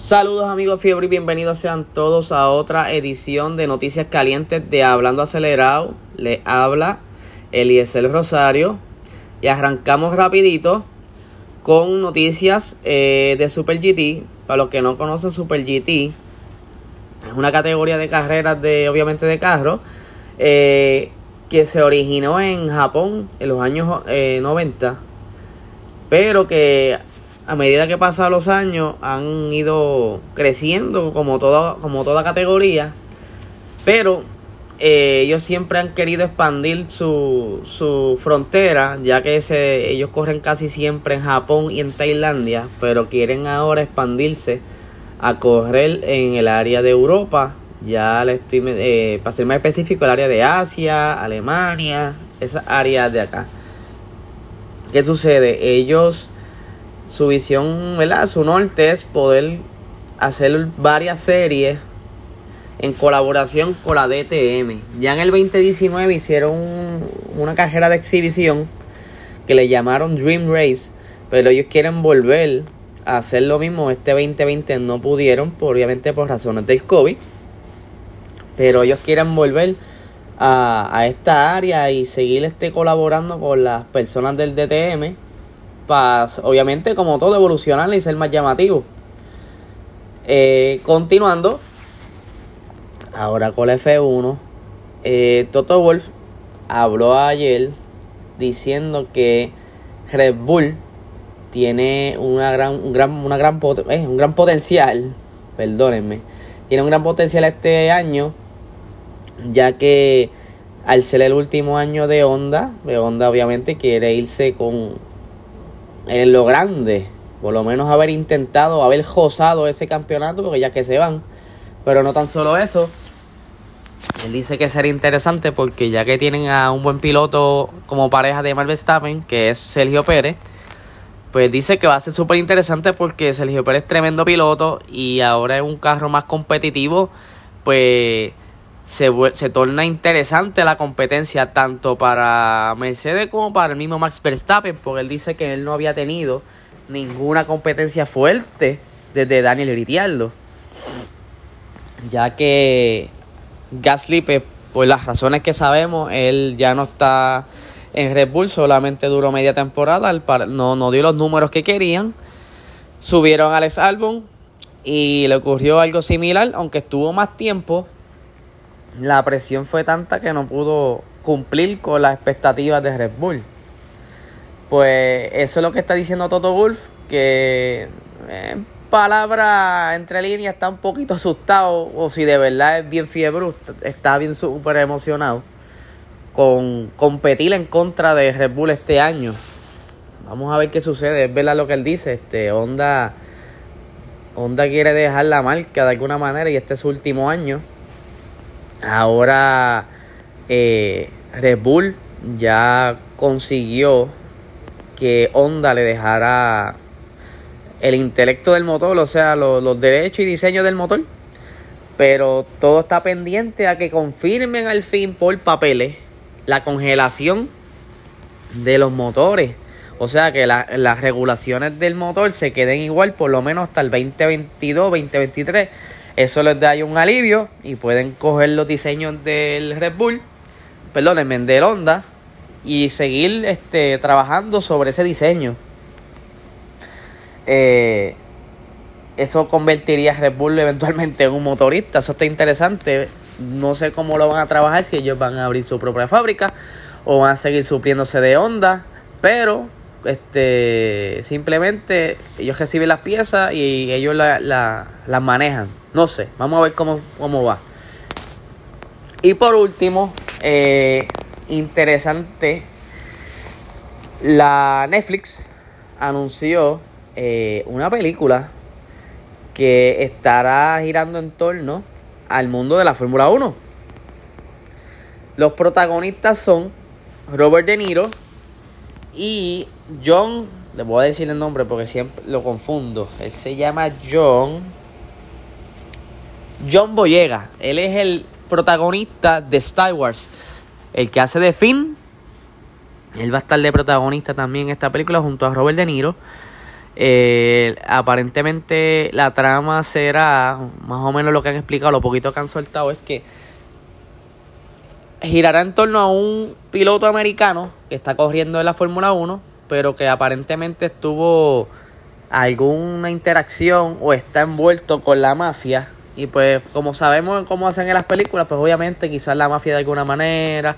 Saludos amigos Fiebre y bienvenidos sean todos a otra edición de Noticias Calientes de Hablando Acelerado. Le habla Eliezer Rosario y arrancamos rapidito con noticias eh, de Super GT. Para los que no conocen Super GT, es una categoría de carreras de obviamente de carro eh, que se originó en Japón en los años 90, eh, pero que a medida que pasan los años han ido creciendo como toda, como toda categoría, pero eh, ellos siempre han querido expandir su, su frontera, ya que se, ellos corren casi siempre en Japón y en Tailandia, pero quieren ahora expandirse a correr en el área de Europa, ya le estoy, eh, para ser más específico, el área de Asia, Alemania, esa área de acá. ¿Qué sucede? Ellos su visión, ¿verdad? Su norte es poder hacer varias series en colaboración con la DTM. Ya en el 2019 hicieron una carrera de exhibición que le llamaron Dream Race, pero ellos quieren volver a hacer lo mismo. Este 2020 no pudieron, obviamente por razones del COVID, pero ellos quieren volver a, a esta área y seguir este, colaborando con las personas del DTM obviamente, como todo, evolucionar y ser más llamativo. Eh, continuando, ahora con la F1, eh, Toto Wolf habló ayer diciendo que Red Bull tiene una gran, un gran, una gran eh, un gran potencial, perdónenme, tiene un gran potencial este año, ya que al ser el último año de Honda, de Honda obviamente quiere irse con en lo grande, por lo menos haber intentado, haber gozado ese campeonato, porque ya que se van. Pero no tan solo eso, él dice que sería interesante porque ya que tienen a un buen piloto como pareja de Max Verstappen, que es Sergio Pérez, pues dice que va a ser súper interesante porque Sergio Pérez es tremendo piloto y ahora es un carro más competitivo, pues se, se torna interesante la competencia tanto para Mercedes como para el mismo Max Verstappen, porque él dice que él no había tenido ninguna competencia fuerte desde Daniel Ricciardo, ya que Gasly, pues, por las razones que sabemos, él ya no está en Red Bull, solamente duró media temporada, no, no dio los números que querían, subieron a Alex Albon y le ocurrió algo similar, aunque estuvo más tiempo la presión fue tanta que no pudo cumplir con las expectativas de Red Bull. Pues eso es lo que está diciendo Toto Wolf, que en palabra entre líneas está un poquito asustado, o si de verdad es bien fiebre, está bien súper emocionado con competir en contra de Red Bull este año. Vamos a ver qué sucede, es verdad lo que él dice, este Honda, Honda quiere dejar la marca de alguna manera y este es su último año Ahora eh, Red Bull ya consiguió que Honda le dejara el intelecto del motor, o sea, los, derechos y diseños del motor. Pero todo está pendiente a que confirmen al fin por papeles la congelación de los motores. O sea, que las regulaciones del motor se queden igual por lo menos hasta el 2022, 2023 eso les da un alivio y pueden coger los diseños del Red Bull, perdónenme, del Honda y seguir este, trabajando sobre ese diseño. Eh, eso convertiría a Red Bull eventualmente en un motorista. Eso está interesante. No sé cómo lo van a trabajar, si ellos van a abrir su propia fábrica o van a seguir supliéndose de Honda. Pero este simplemente ellos reciben las piezas y ellos las la, manejan. No sé, vamos a ver cómo, cómo va. Y por último, eh, interesante, la Netflix anunció eh, una película que estará girando en torno al mundo de la Fórmula 1. Los protagonistas son Robert De Niro y John, le voy a decir el nombre porque siempre lo confundo. Él se llama John. John Boyega. Él es el protagonista de Star Wars. El que hace de Finn. Él va a estar de protagonista también en esta película junto a Robert De Niro. Eh, aparentemente la trama será, más o menos lo que han explicado, lo poquito que han soltado es que girará en torno a un piloto americano que está corriendo en la Fórmula 1, pero que aparentemente estuvo alguna interacción o está envuelto con la mafia. Y pues como sabemos cómo hacen en las películas, pues obviamente quizás la mafia de alguna manera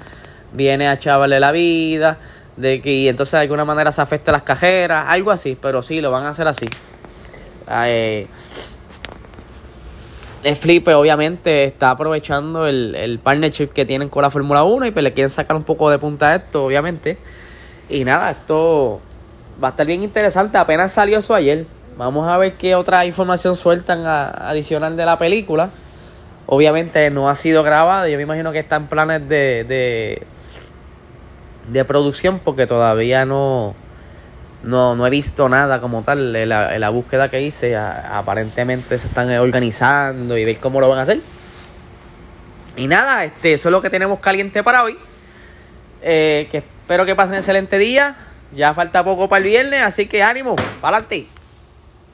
viene a chavarle la vida, de que entonces de alguna manera se afecte a las cajeras, algo así, pero sí, lo van a hacer así. Eh, Pues, obviamente está aprovechando el, el partnership que tienen con la Fórmula 1 y pues le quieren sacar un poco de punta a esto, obviamente. Y nada, esto va a estar bien interesante. Apenas salió eso ayer. Vamos a ver qué otra información sueltan adicional de la película. Obviamente no ha sido grabada. Yo me imagino que está en planes de, de, de producción porque todavía no, no, no he visto nada como tal. En la, la búsqueda que hice, aparentemente se están organizando y ver cómo lo van a hacer. Y nada, este, eso es lo que tenemos caliente para hoy. Eh, que espero que pasen un excelente día. Ya falta poco para el viernes, así que ánimo, para adelante.